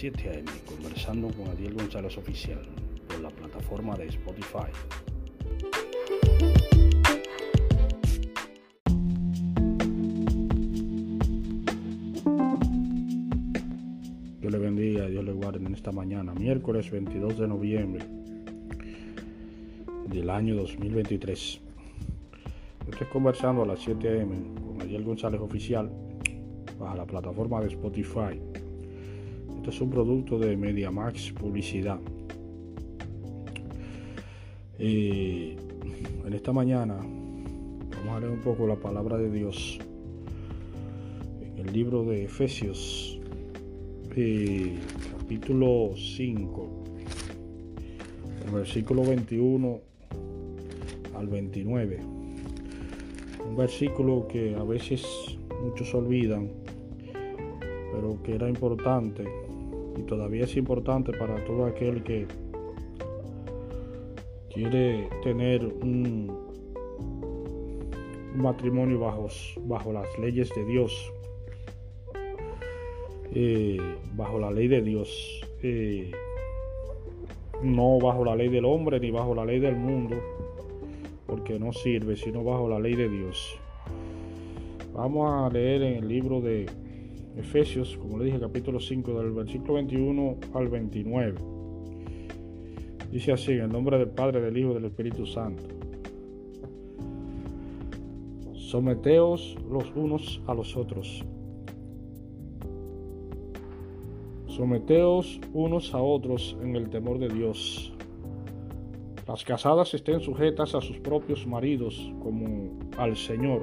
7 a.m. conversando con Adiel González Oficial por la plataforma de Spotify. Dios le bendiga, Dios le guarde en esta mañana, miércoles 22 de noviembre del año 2023. Estoy conversando a las 7 a.m. con Adiel González Oficial bajo la plataforma de Spotify. Esto es un producto de MediaMax Publicidad. Y en esta mañana vamos a leer un poco la palabra de Dios en el libro de Efesios, eh, capítulo 5, versículo 21 al 29. Un versículo que a veces muchos olvidan pero que era importante y todavía es importante para todo aquel que quiere tener un, matrimonio bajo, bajo, las leyes de Dios, eh, bajo la ley de Dios, eh, no bajo la ley del hombre ni bajo la ley del mundo, porque no sirve, sino bajo la ley de Dios. Vamos a leer en el libro de Efesios, como le dije, capítulo 5, del versículo 21 al 29. Dice así, en el nombre del Padre, del Hijo y del Espíritu Santo. Someteos los unos a los otros. Someteos unos a otros en el temor de Dios. Las casadas estén sujetas a sus propios maridos como al Señor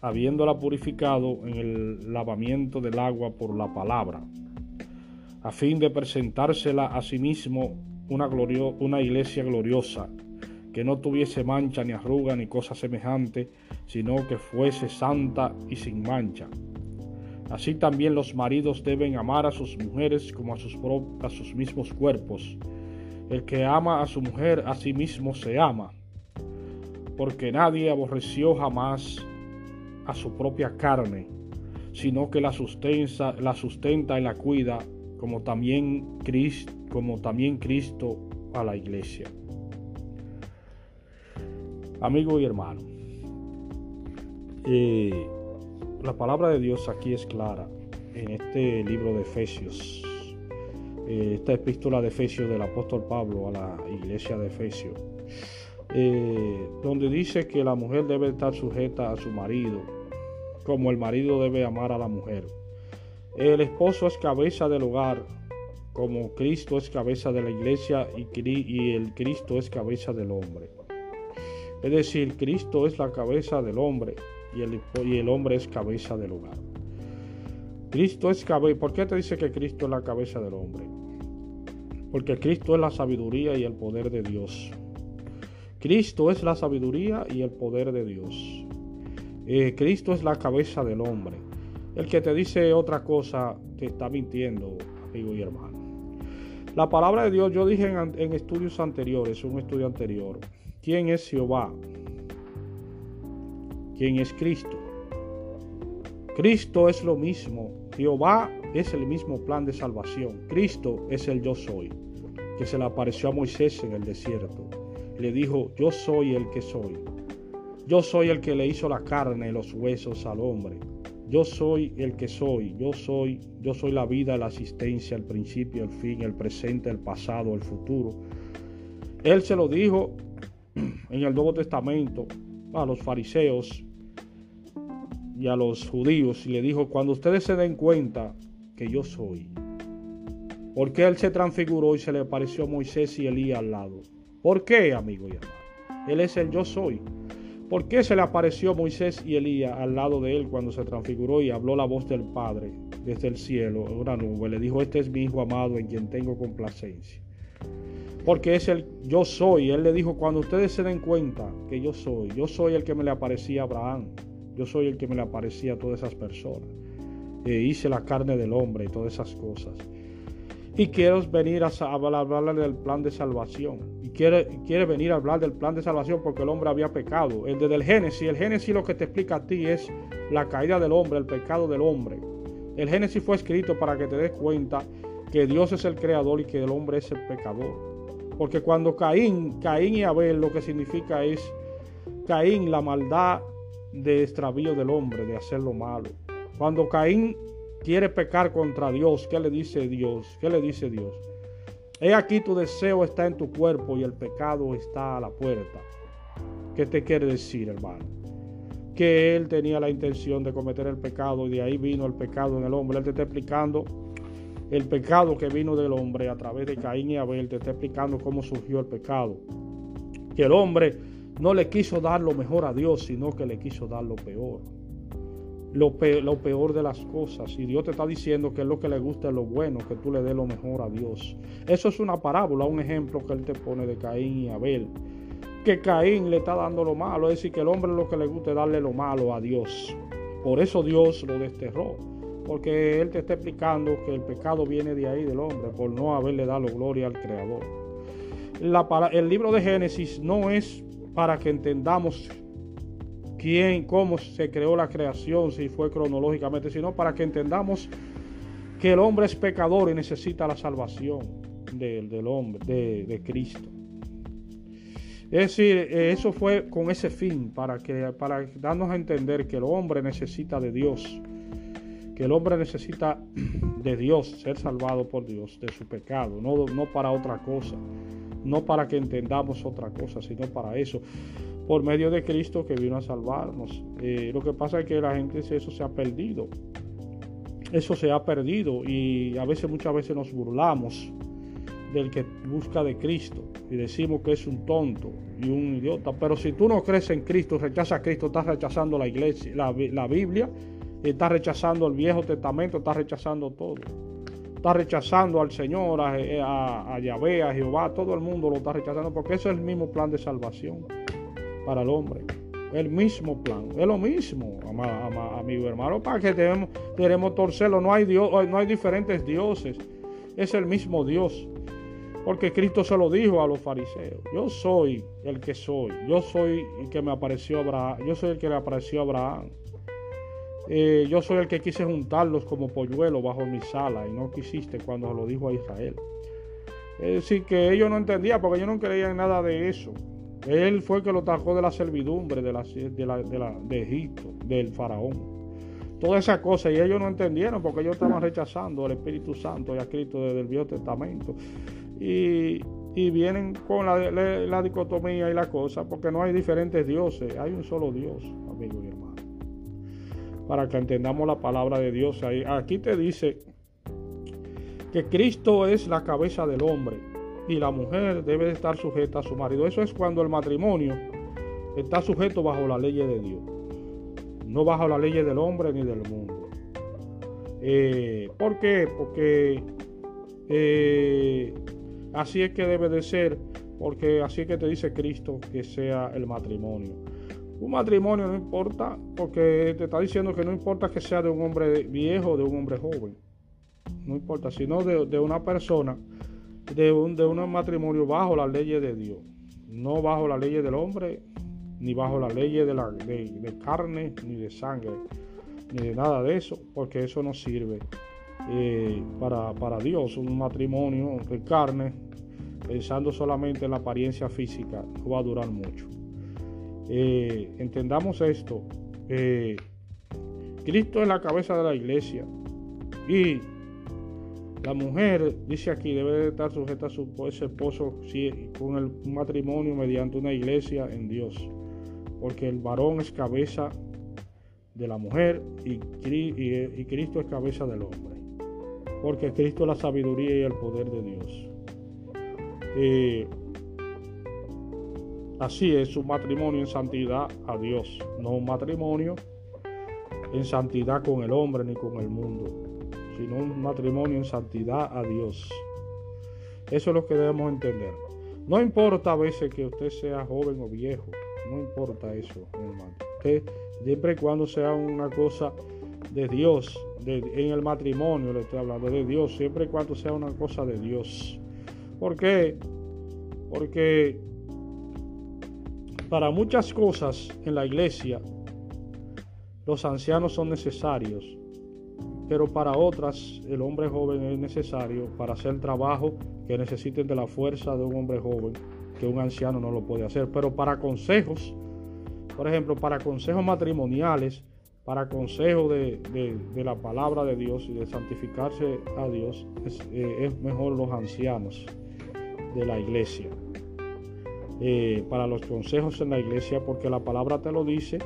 habiéndola purificado en el lavamiento del agua por la palabra, a fin de presentársela a sí mismo una, iglesia gloriosa, que no tuviese mancha ni arruga ni cosa semejante, sino que fuese santa y sin mancha. Así también los maridos deben amar a sus mujeres como a sus mismos cuerpos. El que ama a su mujer a sí mismo se ama, porque nadie aborreció jamás su propia carne, sino que la sustenta, la sustenta y la cuida, como también, Cristo, como también Cristo a la iglesia. Amigo y hermano, eh, la palabra de Dios aquí es clara en este libro de Efesios, eh, esta epístola de Efesios del apóstol Pablo a la iglesia de Efesios. Eh, donde dice que la mujer debe estar sujeta a su marido, como el marido debe amar a la mujer. El esposo es cabeza del hogar, como Cristo es cabeza de la iglesia y, el Cristo es cabeza del hombre. Es decir, Cristo es la cabeza del hombre y el, y el hombre es cabeza del hogar. Cristo es cabeza. ¿Por qué te dice que Cristo es la cabeza del hombre? Porque Cristo es la sabiduría y el poder de Dios. Cristo es la sabiduría y el poder de Dios. Eh, Cristo es la cabeza del hombre. El que te dice otra cosa te está mintiendo, amigo y hermano. La palabra de Dios, yo dije en, en estudios anteriores, un estudio anterior, ¿quién es Jehová? ¿Quién es Cristo? Cristo es lo mismo. Jehová es el mismo plan de salvación. Cristo es el yo soy, que se le apareció a Moisés en el desierto le dijo, yo soy el que soy. Yo soy el que le hizo la carne y los huesos al hombre. Yo soy el que soy. Yo soy, yo soy la vida, la asistencia, el principio, el fin, el presente, el pasado, el futuro. Él se lo dijo en el Nuevo Testamento a los fariseos y a los judíos y le dijo, cuando ustedes se den cuenta que yo soy, porque él se transfiguró y se le apareció a Moisés y Elías al lado. ¿Por qué, amigo y hermano? Él es el yo soy. ¿Por qué se le apareció Moisés y Elías al lado de él cuando se transfiguró y habló la voz del Padre desde el cielo en una nube? Le dijo, este es mi Hijo amado en quien tengo complacencia. porque es el yo soy. Él le dijo, cuando ustedes se den cuenta que yo soy, yo soy el que me le aparecía a Abraham, yo soy el que me le aparecía a todas esas personas. E hice la carne del hombre y todas esas cosas. Y quiero venir a hablarle del plan de salvación. Y quiere, quiere venir a hablar del plan de salvación porque el hombre había pecado. El desde el Génesis, el Génesis lo que te explica a ti es la caída del hombre, el pecado del hombre. El Génesis fue escrito para que te des cuenta que Dios es el creador y que el hombre es el pecador. Porque cuando Caín, Caín y Abel lo que significa es Caín, la maldad de extravío del hombre, de hacer lo malo. Cuando Caín quiere pecar contra Dios, ¿qué le dice Dios? ¿Qué le dice Dios? He aquí tu deseo está en tu cuerpo y el pecado está a la puerta. ¿Qué te quiere decir, hermano? Que él tenía la intención de cometer el pecado y de ahí vino el pecado en el hombre. Él te está explicando el pecado que vino del hombre a través de Caín y Abel, te está explicando cómo surgió el pecado. Que el hombre no le quiso dar lo mejor a Dios, sino que le quiso dar lo peor. Lo, peor de las cosas. Y Dios te está diciendo que es lo que le gusta es lo bueno, que tú le des lo mejor a Dios. Eso es una parábola, un ejemplo que Él te pone de Caín y Abel. Que Caín le está dando lo malo, es decir, que el hombre lo que le gusta es darle lo malo a Dios. Por eso Dios lo desterró porque Él te está explicando que el pecado viene de ahí del hombre, por no haberle dado gloria al Creador. el libro de Génesis no es para que entendamos quién, cómo se creó la creación, si fue cronológicamente, sino para que entendamos que el hombre es pecador y necesita la salvación del, hombre, de, de, Cristo. Es decir, eso fue con ese fin, para, que, para darnos a entender que el hombre necesita de Dios el hombre necesita de Dios, ser salvado por Dios de su pecado, no, no para otra cosa, no para que entendamos otra cosa, sino para eso, por medio de Cristo que vino a salvarnos. Eh, lo que pasa es que la gente eso se ha perdido, eso se ha perdido y a veces muchas veces nos burlamos del que busca de Cristo y decimos que es un tonto y un idiota, pero si tú no crees en Cristo, rechazas a Cristo, estás rechazando la iglesia, la, Biblia está rechazando el Viejo Testamento, está rechazando todo. Está rechazando al Señor, a, a, Yahvé, a Jehová, todo el mundo lo está rechazando porque ese es el mismo plan de salvación para el hombre. El mismo plan, es lo mismo, amigo hermano, para que debemos, queremos torcerlo. No hay, Dios, no hay diferentes dioses, es el mismo Dios. Porque Cristo se lo dijo a los fariseos. Yo soy el que soy. Yo soy el que me apareció Abraham. Yo soy el que le apareció a Abraham. Eh, yo soy el que quise juntarlos como polluelos bajo mi sala y no quisiste cuando lo dijo a Israel. Es decir, que ellos no entendían porque ellos no creían nada de eso. Él fue el que lo trajo de la servidumbre de, Egipto, del faraón. Toda esa cosa y ellos no entendieron porque ellos estaban rechazando al Espíritu Santo y a Cristo desde el Viejo Testamento. Y, vienen con la, dicotomía y la cosa porque no hay diferentes dioses, hay un solo Dios, amigo y hermano para que entendamos la palabra de Dios. Aquí te dice que Cristo es la cabeza del hombre y la mujer debe estar sujeta a su marido. Eso es cuando el matrimonio está sujeto bajo la ley de Dios, no bajo la ley del hombre ni del mundo. Eh, ¿Por qué? Porque eh, así es que debe de ser, porque así es que te dice Cristo que sea el matrimonio. Un matrimonio no importa, porque te está diciendo que no importa que sea de un hombre viejo o de un hombre joven. No importa, sino de, una persona, de un, de un matrimonio bajo las leyes de Dios. No bajo las leyes del hombre, ni bajo las leyes de, la, de, carne, ni de sangre, ni de nada de eso, porque eso no sirve eh, para, para Dios. Un matrimonio de carne, pensando solamente en la apariencia física, no va a durar mucho. Eh, entendamos esto. Eh, Cristo es la cabeza de la iglesia. Y la mujer, dice aquí, debe estar sujeta a su esposo con el matrimonio mediante una iglesia en Dios. Porque el varón es cabeza de la mujer y, Cristo es cabeza del hombre. Porque Cristo es la sabiduría y el poder de Dios. Así es un matrimonio en santidad a Dios, no un matrimonio en santidad con el hombre ni con el mundo, sino un matrimonio en santidad a Dios. Eso es lo que debemos entender. No importa a veces que usted sea joven o viejo, no importa eso, hermano. Usted, siempre y cuando sea una cosa de Dios, en el matrimonio le estoy hablando de Dios, siempre y cuando sea una cosa de Dios. ¿Por qué? Porque para muchas cosas en la iglesia los ancianos son necesarios, pero para otras el hombre joven es necesario para hacer trabajo que necesiten de la fuerza de un hombre joven, que un anciano no lo puede hacer. Pero para consejos, por ejemplo, para consejos matrimoniales, para consejo de, la palabra de Dios y de santificarse a Dios, eh, es, mejor los ancianos de la iglesia. Eh, para los consejos en la iglesia, porque la palabra te lo dice.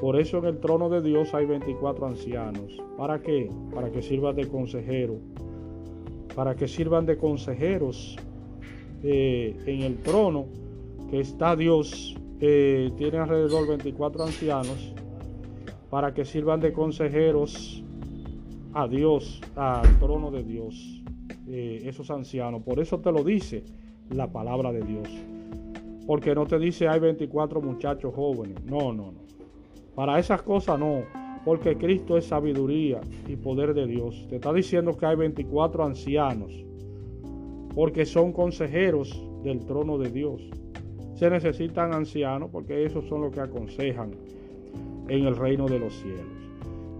Por eso en el trono de Dios hay 24 ancianos. ¿Para qué? Para que sirvan de consejero. Para que sirvan de consejeros eh, en el trono que está Dios. tiene alrededor 24 ancianos para que sirvan de consejeros a Dios, al trono de Dios, eh, esos ancianos. Por eso te lo dice la palabra de Dios. Porque no te dice hay 24 muchachos jóvenes. No, no, no. Para esas cosas no. Porque Cristo es sabiduría y poder de Dios. Te está diciendo que hay 24 ancianos. Porque son consejeros del trono de Dios. Se necesitan ancianos porque esos son los que aconsejan en el reino de los cielos.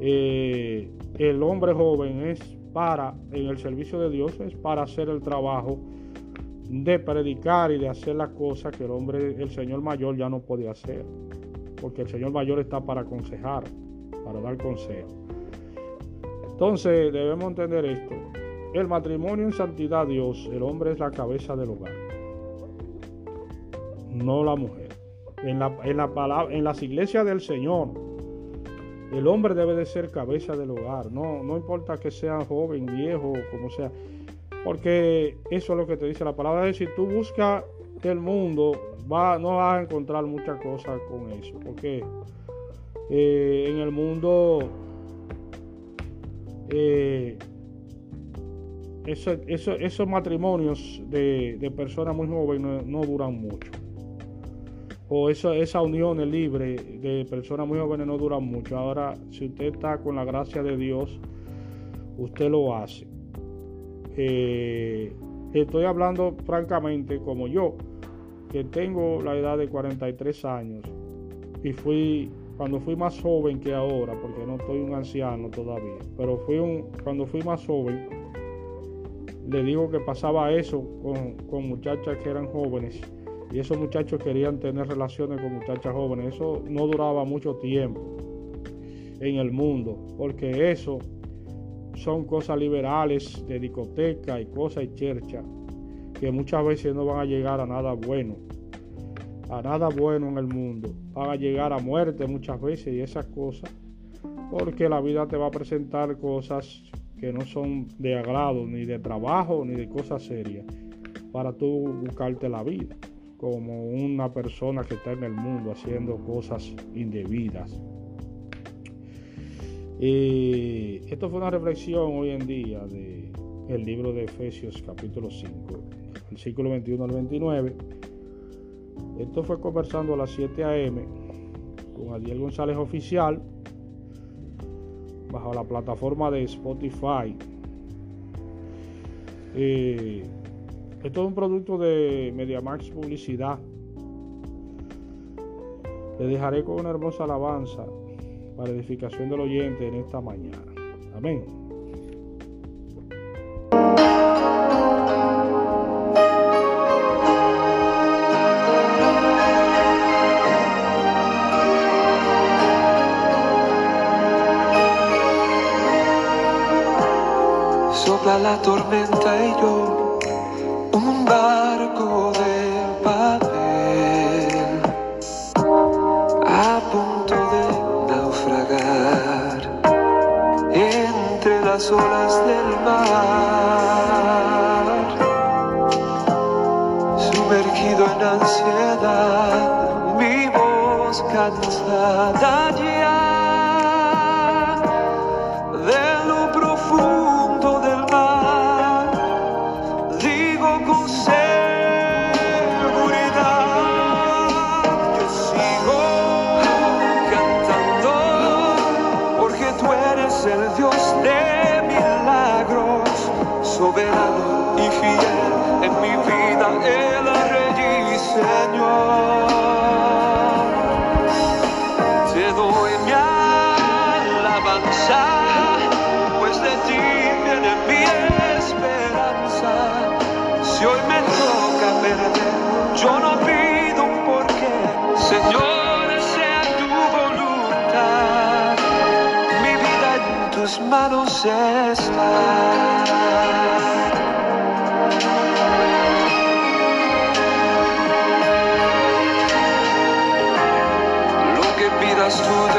Eh, el hombre joven es para, en el servicio de Dios, es para hacer el trabajo de predicar y de hacer las cosas que el hombre, el Señor mayor ya no puede hacer. Porque el Señor mayor está para aconsejar, para dar consejo. Entonces debemos entender esto. El matrimonio en santidad Dios, el hombre es la cabeza del hogar, no la mujer en, la, en, la palabra, en las iglesias del Señor. El hombre debe de ser cabeza del hogar, no, no importa que sea joven, viejo, como sea, porque eso es lo que te dice la palabra. de si tú buscas el mundo, va, no vas a encontrar muchas cosas con eso, porque eh, en el mundo eh, esos matrimonios de, personas muy jóvenes no duran mucho o esa, esa unión libre de personas muy jóvenes no duran mucho. Ahora, si usted está con la gracia de Dios, usted lo hace. Eh, estoy hablando francamente como yo, que tengo la edad de 43 años y fui cuando fui más joven que ahora, porque no estoy un anciano todavía, pero fui un, cuando fui más joven, le digo que pasaba eso con, muchachas que eran jóvenes y esos muchachos querían tener relaciones con muchachas jóvenes. Eso no duraba mucho tiempo en el mundo, porque eso son cosas liberales de discoteca y cosas y chercha que muchas veces no van a llegar a nada bueno, a nada bueno en el mundo. Van a llegar a muerte muchas veces y esas cosas, porque la vida te va a presentar cosas que no son de agrado, ni de trabajo, ni de cosas serias, para tú buscarte la vida como una persona que está en el mundo haciendo cosas indebidas. Y esto fue una reflexión hoy en día de el libro de Efesios capítulo 5, versículo 21 al 29. Esto fue conversando a las 7 a.m. con Adiel González Oficial bajo la plataforma de Spotify. Eh, esto es un producto de MediaMax Publicidad. Le dejaré con una hermosa alabanza para edificación del oyente en esta mañana. Amén. Sopla la tormenta y yo barco las olas del mar, sumergido en ansiedad, mi voz cansada que pidas tú